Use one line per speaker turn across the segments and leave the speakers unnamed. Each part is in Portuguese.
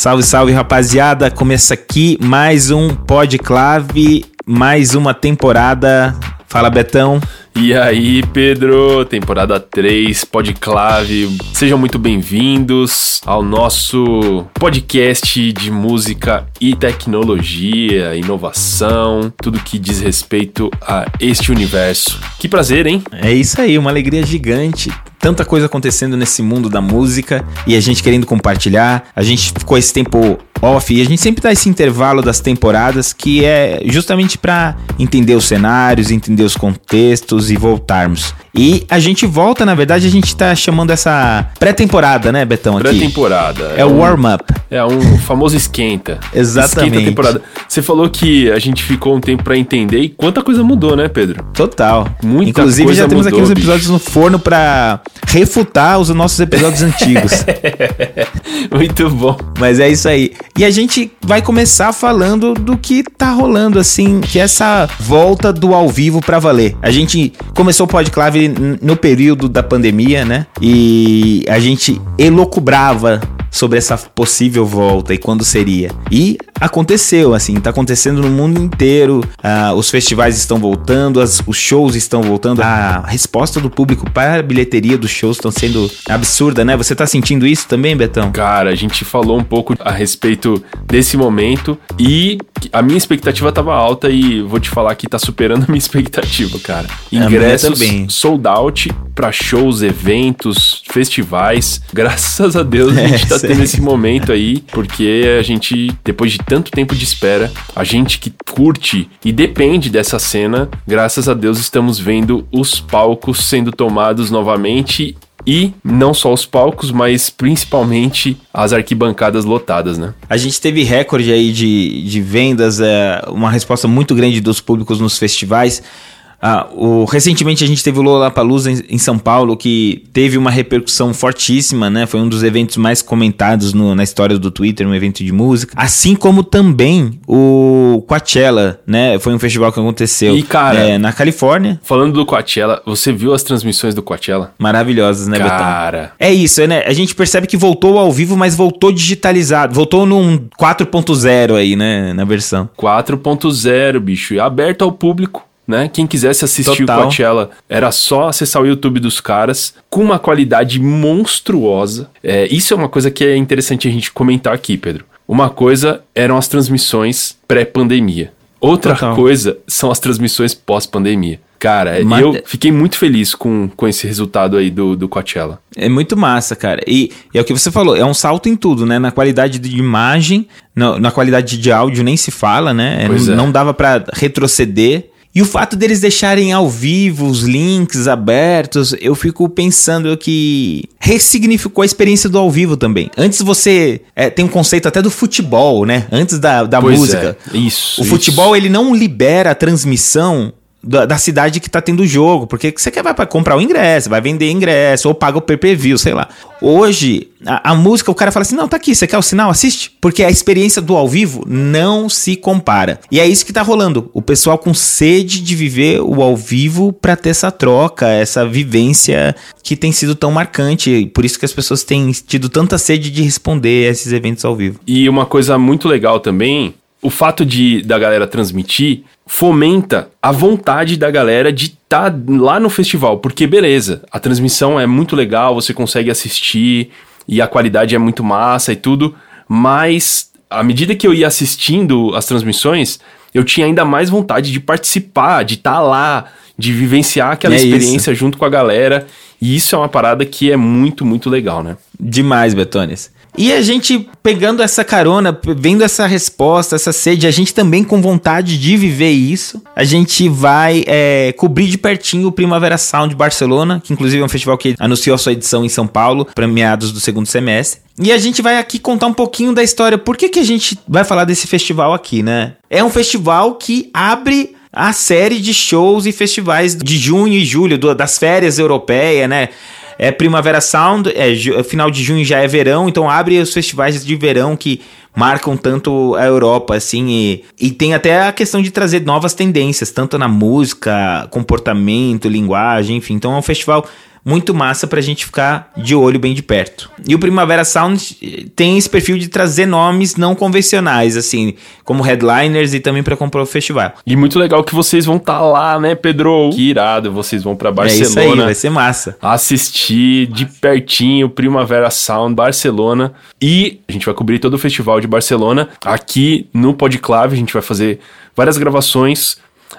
Salve, salve, rapaziada. Começa aqui mais um Podclave, mais uma temporada. Fala, Betão.
E aí, Pedro, temporada 3, Podclave. Sejam muito bem-vindos ao nosso podcast de música e tecnologia, inovação, tudo que diz respeito a este universo. Que prazer, hein?
É isso aí, uma alegria gigante tanta coisa acontecendo nesse mundo da música e a gente querendo compartilhar. A gente ficou esse tempo off e a gente sempre dá esse intervalo das temporadas que é justamente para entender os cenários, entender os contextos e voltarmos. E a gente volta, na verdade, a gente tá chamando essa pré-temporada, né, Betão?
Pré-temporada.
É, é o um, warm-up.
É um famoso esquenta.
Exatamente. Esquenta
temporada. Você falou que a gente ficou um tempo para entender e quanta coisa mudou, né, Pedro?
Total. Muita Inclusive, coisa já temos mudou, aqui os episódios bicho. no forno para refutar os nossos episódios antigos.
Muito bom.
Mas é isso aí. E a gente vai começar falando do que tá rolando, assim, que é essa volta do ao vivo para valer. A gente começou o Podclave no período da pandemia, né? E a gente elocubrava sobre essa possível volta e quando seria. E aconteceu, assim, tá acontecendo no mundo inteiro. Uh, os festivais estão voltando, as, os shows estão voltando. A resposta do público para a bilheteria dos shows estão sendo absurda, né? Você tá sentindo isso também, Betão?
Cara, a gente falou um pouco a respeito desse momento e a minha expectativa tava alta e vou te falar que tá superando a minha expectativa, cara. Ingressos sold out para shows, eventos, festivais. Graças a Deus a gente tá tendo esse momento aí, porque a gente, depois de tanto tempo de espera, a gente que curte e depende dessa cena, graças a Deus estamos vendo os palcos sendo tomados novamente e não só os palcos, mas principalmente as arquibancadas lotadas, né?
A gente teve recorde aí de, de vendas, é, uma resposta muito grande dos públicos nos festivais. Ah, o, recentemente a gente teve o Lollapalooza em, em São Paulo, que teve uma repercussão fortíssima, né? Foi um dos eventos mais comentados no, na história do Twitter, um evento de música. Assim como também o Coachella, né? Foi um festival que aconteceu
e, cara,
é, na Califórnia.
Falando do Coachella, você viu as transmissões do Coachella?
Maravilhosas, né,
Cara...
Betão? É isso, né? A gente percebe que voltou ao vivo, mas voltou digitalizado. Voltou num 4.0 aí, né? Na versão.
4.0, bicho. E aberto ao público né? Quem quisesse assistir Total. o Coachella era só acessar o YouTube dos caras com uma qualidade monstruosa. É, isso é uma coisa que é interessante a gente comentar aqui, Pedro. Uma coisa eram as transmissões pré-pandemia. Outra Total. coisa são as transmissões pós-pandemia. Cara, Mas... eu fiquei muito feliz com, com esse resultado aí do, do Coachella.
É muito massa, cara. E, e, é o que você falou, é um salto em tudo, né? Na qualidade de imagem, na, na qualidade de áudio nem se fala, né? Não, é. não dava para retroceder. E o fato deles deixarem ao vivo os links abertos, eu fico pensando que ressignificou a experiência do ao vivo também. Antes você é, tem um conceito até do futebol, né? Antes da, da música.
É. Isso.
O
isso.
futebol ele não libera a transmissão da, da, cidade que tá tendo o jogo, porque você quer vai para comprar o ingresso, vai vender ingresso ou paga o PPV, sei lá. Hoje, a, a, música, o cara fala assim: "Não, tá aqui, você quer o sinal? Assiste". Porque a experiência do ao vivo não se compara. E é isso que tá rolando. O pessoal com sede de viver o ao vivo para ter essa troca, essa vivência que tem sido tão marcante, por isso que as pessoas têm tido tanta sede de responder a esses eventos ao vivo.
E uma coisa muito legal também o fato de da galera transmitir fomenta a vontade da galera de estar tá lá no festival, porque beleza, a transmissão é muito legal, você consegue assistir e a qualidade é muito massa e tudo, mas à medida que eu ia assistindo as transmissões, eu tinha ainda mais vontade de participar, de estar tá lá, de vivenciar aquela é experiência isso. junto com a galera, e isso é uma parada que é muito, muito legal, né?
Demais, Betones. E a gente pegando essa carona, vendo essa resposta, essa sede, a gente também com vontade de viver isso, a gente vai é, cobrir de pertinho o Primavera Sound Barcelona, que inclusive é um festival que anunciou a sua edição em São Paulo, para meados do segundo semestre. E a gente vai aqui contar um pouquinho da história. Por que, que a gente vai falar desse festival aqui, né? É um festival que abre a série de shows e festivais de junho e julho, das férias europeias, né? É Primavera Sound, é, é, final de junho já é verão, então abre os festivais de verão que marcam tanto a Europa, assim, e, e tem até a questão de trazer novas tendências, tanto na música, comportamento, linguagem, enfim. Então é um festival muito massa pra gente ficar de olho bem de perto. E o Primavera Sound eh, tem esse perfil de trazer nomes não convencionais, assim, como headliners e também para comprar o festival.
E muito legal que vocês vão estar tá lá, né, Pedro? Que irado, vocês vão para Barcelona. É isso aí,
vai ser massa.
Assistir de pertinho Primavera Sound Barcelona e a gente vai cobrir todo o festival de Barcelona aqui no Podclave, a gente vai fazer várias gravações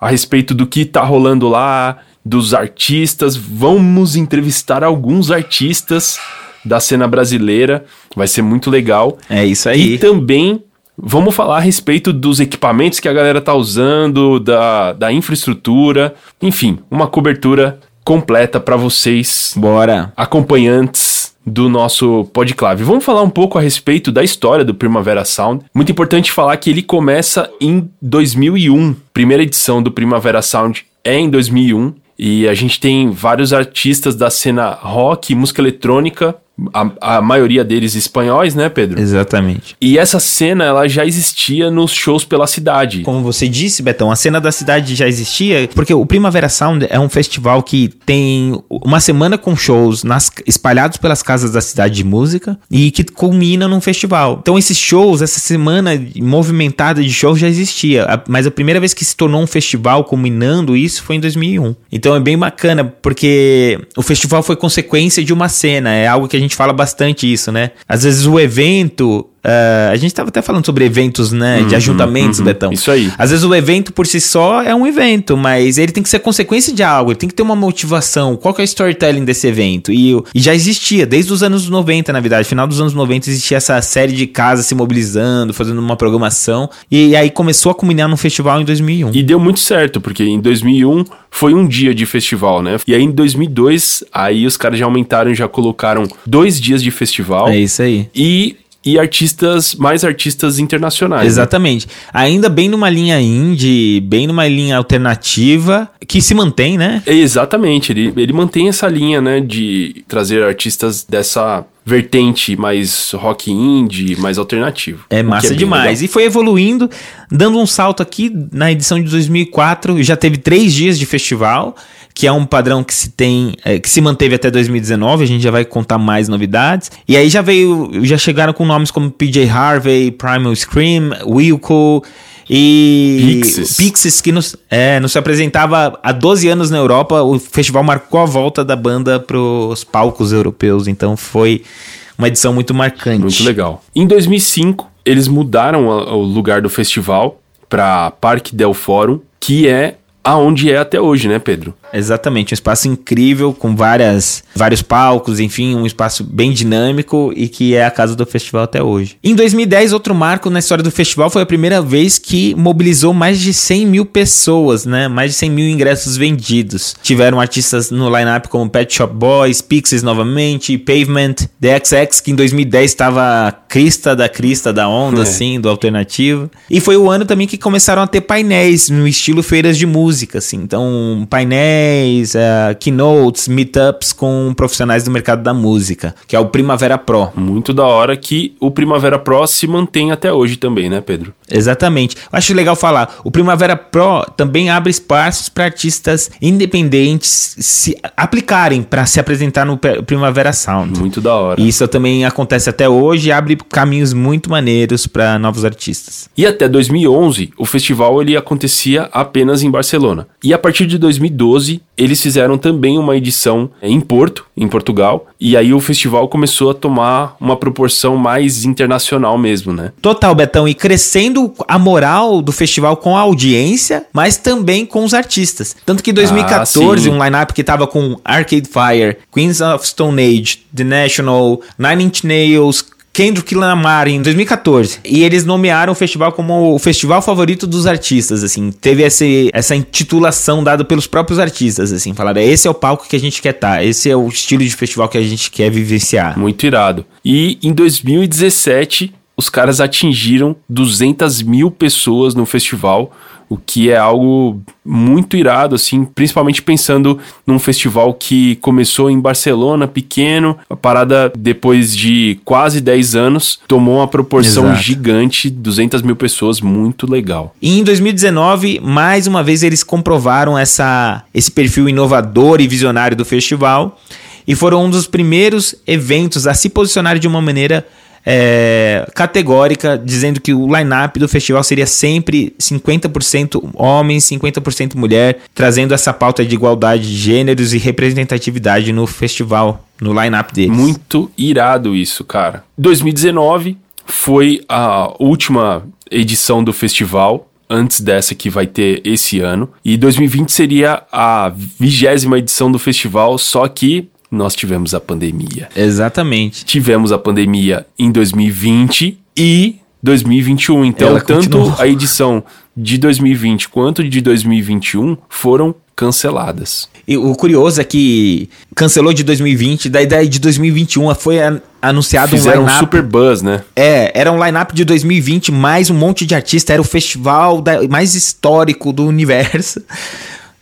a respeito do que tá rolando lá, dos artistas. Vamos entrevistar alguns artistas da cena brasileira. Vai ser muito legal.
É isso aí.
E também vamos falar a respeito dos equipamentos que a galera tá usando, da, da infraestrutura. Enfim, uma cobertura completa para vocês.
Bora.
Acompanhantes do nosso Podclave. Vamos falar um pouco a respeito da história do Primavera Sound. Muito importante falar que ele começa em 2001. Primeira edição do Primavera Sound é em 2001 e a gente tem vários artistas da cena rock, música eletrônica a, a, maioria deles espanhóis, né, Pedro?
Exatamente.
E essa cena, ela já existia nos shows pela cidade.
Como você disse, Betão, a cena da cidade já existia, porque o Primavera Sound é um festival que tem uma semana com shows nas, espalhados pelas casas da cidade de música e que culmina num festival. Então, esses shows, essa semana movimentada de shows já existia, mas a primeira vez que se tornou um festival culminando isso foi em 2001. Então, é bem bacana, porque o festival foi consequência de uma cena, é algo que a gente fala bastante isso, né? Às vezes o evento Uh, a gente estava até falando sobre eventos, né? Uhum, de ajuntamentos, uhum, Betão.
Isso aí.
Às vezes o evento por si só é um evento, mas ele tem que ser consequência de algo, ele tem que ter uma motivação. Qual que é o storytelling desse evento? E, e já existia, desde os anos 90, na verdade. Final dos anos 90 existia essa série de casas se mobilizando, fazendo uma programação. E, e aí começou a culminar num festival em 2001.
E deu muito certo, porque em 2001 foi um dia de festival, né? E aí em 2002, aí os caras já aumentaram, já colocaram dois dias de festival.
É isso aí.
E e artistas, mais artistas internacionais. Né?
Exatamente. Né? Ainda bem numa linha indie, bem numa linha alternativa, que se mantém, né?
É, exatamente, ele, ele mantém essa linha, né, de trazer artistas dessa vertente mais rock indie, mais alternativo.
É massa é demais. Legal. E foi evoluindo, dando um salto aqui na edição de 2004, já teve três dias de festival que é um padrão que se tem, é, que se manteve até 2019, a gente já vai contar mais novidades. E aí já veio, já chegaram com nomes como PJ Harvey, Primal Scream, Wilco e Pixies, Pixies que nos, é, nos apresentava há 12 anos na Europa. O festival marcou a volta da banda para os palcos europeus, então foi uma edição muito marcante.
Muito legal. Em 2005, eles mudaram o lugar do festival para Parque del Fórum, que é aonde é até hoje, né, Pedro?
Exatamente, um espaço incrível com várias, vários palcos, enfim, um espaço bem dinâmico e que é a casa do festival até hoje. Em 2010, outro marco na história do festival foi a primeira vez que mobilizou mais de 100 mil pessoas, né? Mais de 100 mil ingressos vendidos. Tiveram artistas no line-up como Pet Shop Boys, Pixies novamente, Pavement, The XX, que em 2010 estava crista da crista da onda, é. assim, do alternativo. E foi o ano também que começaram a ter painéis no estilo feiras de música, assim. Então, painéis painéis, uh, keynotes, meetups com profissionais do mercado da música, que é o Primavera Pro.
Muito da hora que o Primavera Pro se mantém até hoje também, né, Pedro?
Exatamente. Eu acho legal falar. O Primavera Pro também abre espaços para artistas independentes se aplicarem para se apresentar no Primavera Sound.
Muito da hora.
E isso também acontece até hoje e abre caminhos muito maneiros para novos artistas.
E até 2011, o festival ele acontecia apenas em Barcelona. E a partir de 2012 2012, eles fizeram também uma edição em Porto, em Portugal, e aí o festival começou a tomar uma proporção mais internacional mesmo, né?
Total, Betão, e crescendo a moral do festival com a audiência, mas também com os artistas. Tanto que em 2014, ah, um line-up que tava com Arcade Fire, Queens of Stone Age, The National, Nine Inch Nails, Kendrick Lamar em 2014. E eles nomearam o festival como o festival favorito dos artistas, assim. Teve esse, essa intitulação dada pelos próprios artistas, assim. Falaram, esse é o palco que a gente quer estar, tá, esse é o estilo de festival que a gente quer vivenciar.
Muito irado. E em 2017, os caras atingiram 200 mil pessoas no festival o que é algo muito irado, assim, principalmente pensando num festival que começou em Barcelona, pequeno, a parada depois de quase 10 anos tomou uma proporção Exato. gigante, 200 mil pessoas, muito legal.
E em 2019, mais uma vez eles comprovaram essa, esse perfil inovador e visionário do festival e foram um dos primeiros eventos a se posicionar de uma maneira é, categórica, dizendo que o line-up do festival seria sempre 50% homens, 50% mulher, trazendo essa pauta de igualdade de gêneros e representatividade no festival, no line-up deles.
Muito irado isso, cara. 2019 foi a última edição do festival antes dessa que vai ter esse ano. E 2020 seria a vigésima edição do festival, só que nós tivemos a pandemia.
Exatamente.
Tivemos a pandemia em 2020 e 2021. Então, Ela tanto continuou. a edição de 2020 quanto de 2021 foram canceladas.
E o curioso é que cancelou de 2020, daí, daí de 2021 foi anunciado
Fizeram um line-up. um super buzz, né?
É, era um line-up de 2020, mais um monte de artista, era o festival da, mais histórico do universo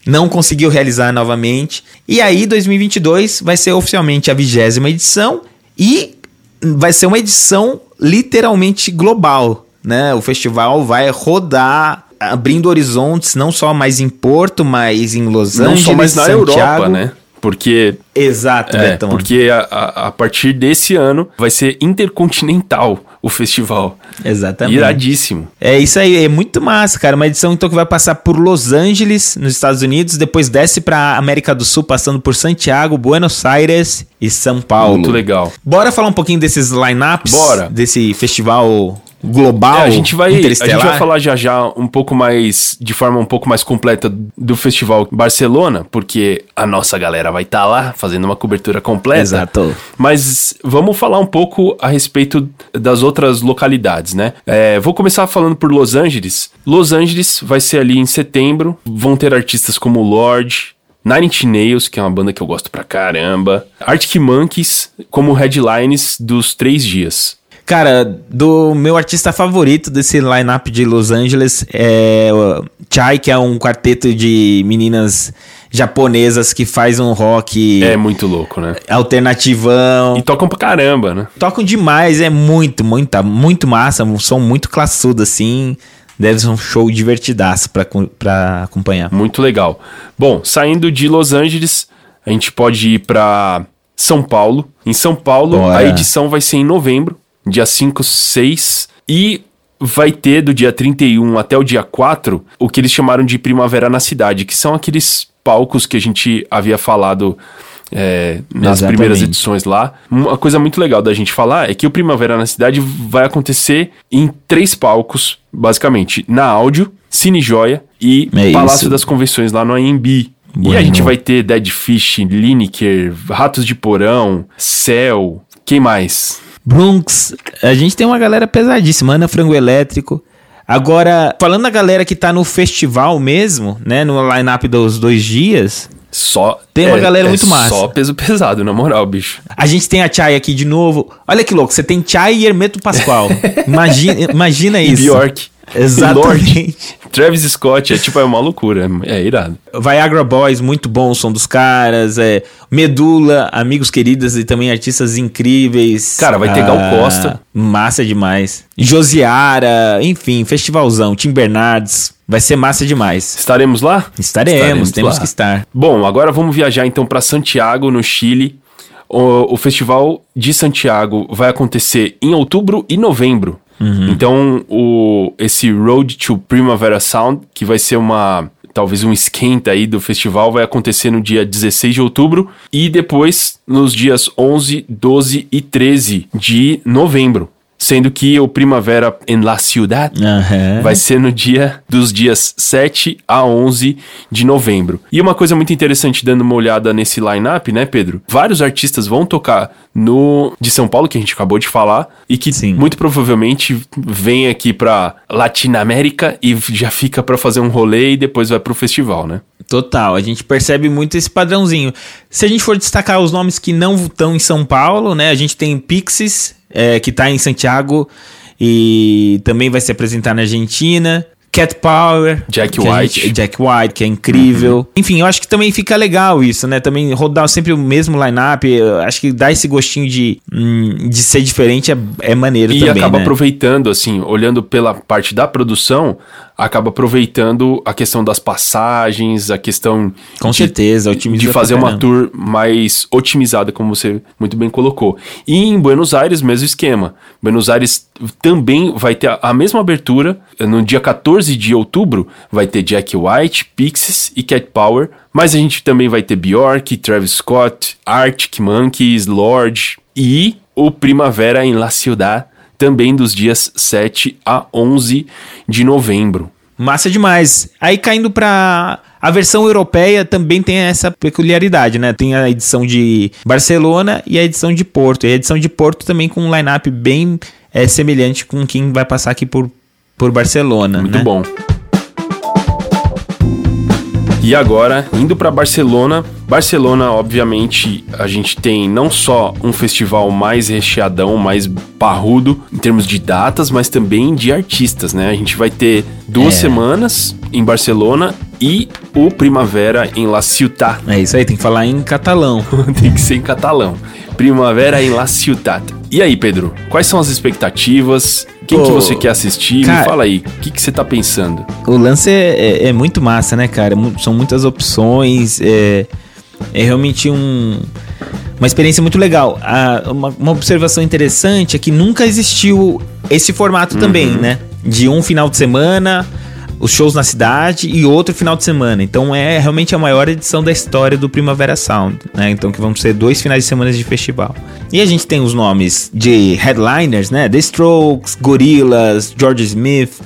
não conseguiu realizar novamente. E aí, 2022 vai ser oficialmente a vigésima edição e vai ser uma edição literalmente global, né? O festival vai rodar abrindo horizontes não só mais em Porto, mas em Los Angeles, não só mais na Santiago. Europa, né?
Porque.
Exato,
é, Betão. Porque a, a, a, partir desse ano vai ser intercontinental o festival.
Exatamente.
Iradíssimo.
É isso aí, é muito massa, cara. Uma edição então que vai passar por Los Angeles, nos Estados Unidos, depois desce pra América do Sul, passando por Santiago, Buenos Aires e São Paulo.
Muito legal.
Bora falar um pouquinho desses lineups?
Bora.
Desse festival global. É,
a gente vai a gente vai falar já já um pouco mais de forma um pouco mais completa do festival Barcelona, porque a nossa galera vai estar tá lá fazendo uma cobertura completa.
Exato.
Mas vamos falar um pouco a respeito das outras localidades, né? É, vou começar falando por Los Angeles. Los Angeles vai ser ali em setembro. Vão ter artistas como Lorde, Nine Inch Nails, que é uma banda que eu gosto pra caramba. Arctic Monkeys como headlines dos três dias.
Cara, do meu artista favorito desse lineup de Los Angeles é o Chai, que é um quarteto de meninas japonesas que faz um rock.
É muito louco, né?
Alternativão.
E tocam pra caramba, né?
Tocam demais, é muito, muito, muito massa. Um som muito classudo, assim. Deve ser um show divertidaço pra, pra acompanhar.
Muito legal. Bom, saindo de Los Angeles, a gente pode ir pra São Paulo. Em São Paulo, Bora. a edição vai ser em novembro dia 5, 6 e vai ter do dia 31 até o dia 4 o que eles chamaram de Primavera na Cidade, que são aqueles palcos que a gente havia falado é, nas Exatamente. primeiras edições lá. Uma coisa muito legal da gente falar é que o Primavera na Cidade vai acontecer em três palcos, basicamente, na áudio, Cine Joia e é Palácio isso. das Convenções lá no AMB. Bueno. E a gente vai ter Dead Fish, Lineker, Ratos de Porão, Céu, quem mais?
Bronx. A gente tem uma galera pesadíssima. Ana Frango Elétrico. Agora, falando da galera que tá no festival mesmo, né? No line-up dos dois dias.
Só.
Tem uma é, galera é muito massa.
Só peso pesado, na moral, bicho.
A gente tem a Chai aqui de novo. Olha que louco, você tem Chai e Hermeto Pascoal. imagina, imagina isso.
E Bjork.
Exatamente.
Travis Scott é tipo, é uma loucura, é, irado.
Viagra Boys, muito bom o som dos caras. É, Medula, amigos queridos e também artistas incríveis.
Cara, vai ter ah, Gal Costa.
Massa demais. Josiara, enfim, festivalzão. Tim Bernardes. Vai ser massa demais.
Estaremos lá?
Estaremos, Estaremos temos lá. que estar.
Bom, agora vamos viajar então para Santiago, no Chile. O, o Festival de Santiago vai acontecer em outubro e novembro. Uhum. Então, o, esse Road to Primavera Sound, que vai ser uma talvez um esquenta aí do festival vai acontecer no dia 16 de outubro e depois nos dias 11, 12 e 13 de novembro sendo que o Primavera em La Ciudad uhum. vai ser no dia dos dias 7 a 11 de novembro. E uma coisa muito interessante, dando uma olhada nesse line-up, né, Pedro? Vários artistas vão tocar no de São Paulo, que a gente acabou de falar, e que Sim. muito provavelmente vem aqui pra Latinoamérica e já fica para fazer um rolê e depois vai pro festival, né?
Total, a gente percebe muito esse padrãozinho. Se a gente for destacar os nomes que não estão em São Paulo, né? A gente tem Pixies, é, que está em Santiago e também vai se apresentar na Argentina. Cat Power.
Jack White.
Gente, Jack White, que é incrível. Uhum. Enfim, eu acho que também fica legal isso, né? Também rodar sempre o mesmo line-up. Acho que dá esse gostinho de, hum, de ser diferente é, é maneiro
e
também.
E acaba
né?
aproveitando, assim, olhando pela parte da produção, acaba aproveitando a questão das passagens, a questão.
Com
de,
certeza,
de fazer uma tour mais otimizada, como você muito bem colocou. E em Buenos Aires, mesmo esquema. Buenos Aires também vai ter a mesma abertura. No dia 14 de outubro, vai ter Jack White, Pixies e Cat Power. Mas a gente também vai ter Bjork, Travis Scott, Arctic Monkeys, Lorde e o Primavera em La Ciudad também dos dias 7 a 11 de novembro.
Massa demais. Aí caindo para a versão europeia também tem essa peculiaridade, né? Tem a edição de Barcelona e a edição de Porto. E a edição de Porto também com um line-up bem é, semelhante com quem vai passar aqui por, por Barcelona.
Muito
né?
bom. E agora, indo para Barcelona. Barcelona, obviamente, a gente tem não só um festival mais recheadão, mais parrudo em termos de datas, mas também de artistas, né? A gente vai ter duas é. semanas em Barcelona e o Primavera em La Ciutat.
É isso aí, tem que falar em catalão.
tem que ser em catalão. Primavera em La Ciutat. E aí, Pedro, quais são as expectativas? Quem que você quer assistir? Cara, Me fala aí, o que, que você tá pensando?
O lance é, é, é muito massa, né, cara? São muitas opções, é, é realmente um, uma experiência muito legal. Ah, uma, uma, observação interessante é que nunca existiu esse formato uhum. também, né? De um final de semana os shows na cidade e outro final de semana. Então é realmente a maior edição da história do Primavera Sound, né? Então que vão ser dois finais de semana de festival. E a gente tem os nomes de headliners, né? The Strokes, Gorillaz, George Smith,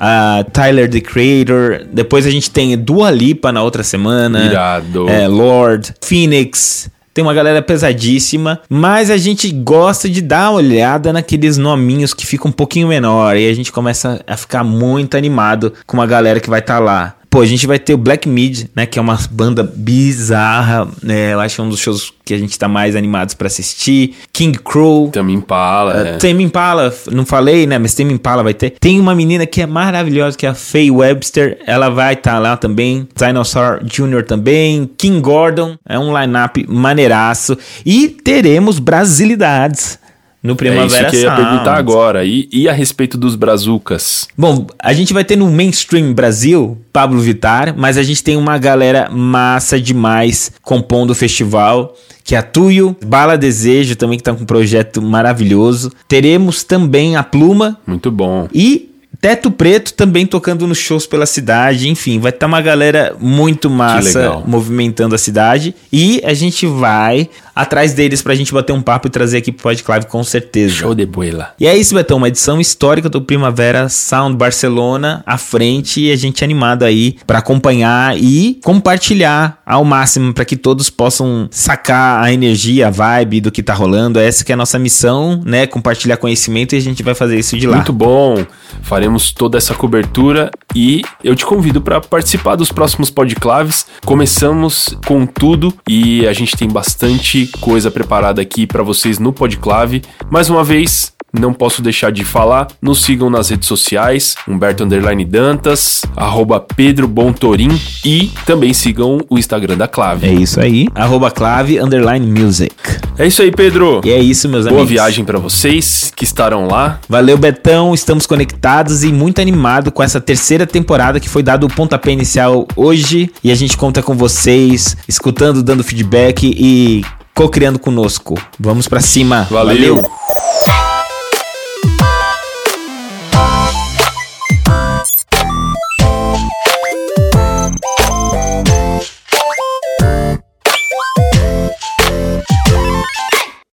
uh, Tyler the Creator. Depois a gente tem Dua Lipa na outra semana.
Irado.
É, Lord, Phoenix, tem uma galera pesadíssima, mas a gente gosta de dar uma olhada naqueles nominhos que ficam um pouquinho menor e a gente começa a ficar muito animado com uma galera que vai estar tá lá. Pô, a gente vai ter o Black Mid, né? Que é uma banda bizarra. Né, eu acho que é um dos shows que a gente tá mais animados para assistir. King Crow.
Tame Impala. Uh,
é. Tame Impala, não falei, né? Mas Tame Impala vai ter. Tem uma menina que é maravilhosa, que é a Faye Webster. Ela vai estar tá lá também. Dinosaur Jr. também. King Gordon. É um line-up maneiraço. E teremos brasilidades no Primavera
é isso que eu ia perguntar agora. E, e a respeito dos brazucas?
Bom, a gente vai ter no mainstream Brasil Pablo Vitar, mas a gente tem uma galera massa demais compondo o festival que é a Tuyo, Bala Desejo também que tá com um projeto maravilhoso. Teremos também a Pluma.
Muito bom.
E Teto Preto também tocando nos shows pela cidade, enfim, vai estar tá uma galera muito massa movimentando a cidade e a gente vai atrás deles pra gente bater um papo e trazer aqui pro Podclave com certeza.
Show de boila.
E é isso, Betão, uma edição histórica do Primavera Sound Barcelona à frente e a gente animado aí para acompanhar e compartilhar ao máximo para que todos possam sacar a energia, a vibe do que tá rolando. Essa que é a nossa missão, né? Compartilhar conhecimento e a gente vai fazer isso de lá.
Muito bom. Faremos faremos toda essa cobertura e eu te convido para participar dos próximos podclaves. Começamos com tudo e a gente tem bastante coisa preparada aqui para vocês no podclave. Mais uma vez, não posso deixar de falar, nos sigam nas redes sociais, Humberto Underline Dantas, arroba Pedro Bontorim e também sigam o Instagram da Clave.
É isso aí, arroba Clave Underline Music.
É isso aí, Pedro.
E é isso, meus
Boa
amigos.
Boa viagem para vocês que estarão lá.
Valeu, Betão, estamos conectados e muito animado com essa terceira temporada que foi dado o pontapé inicial hoje e a gente conta com vocês, escutando, dando feedback e co-criando conosco. Vamos para cima.
Valeu. Valeu.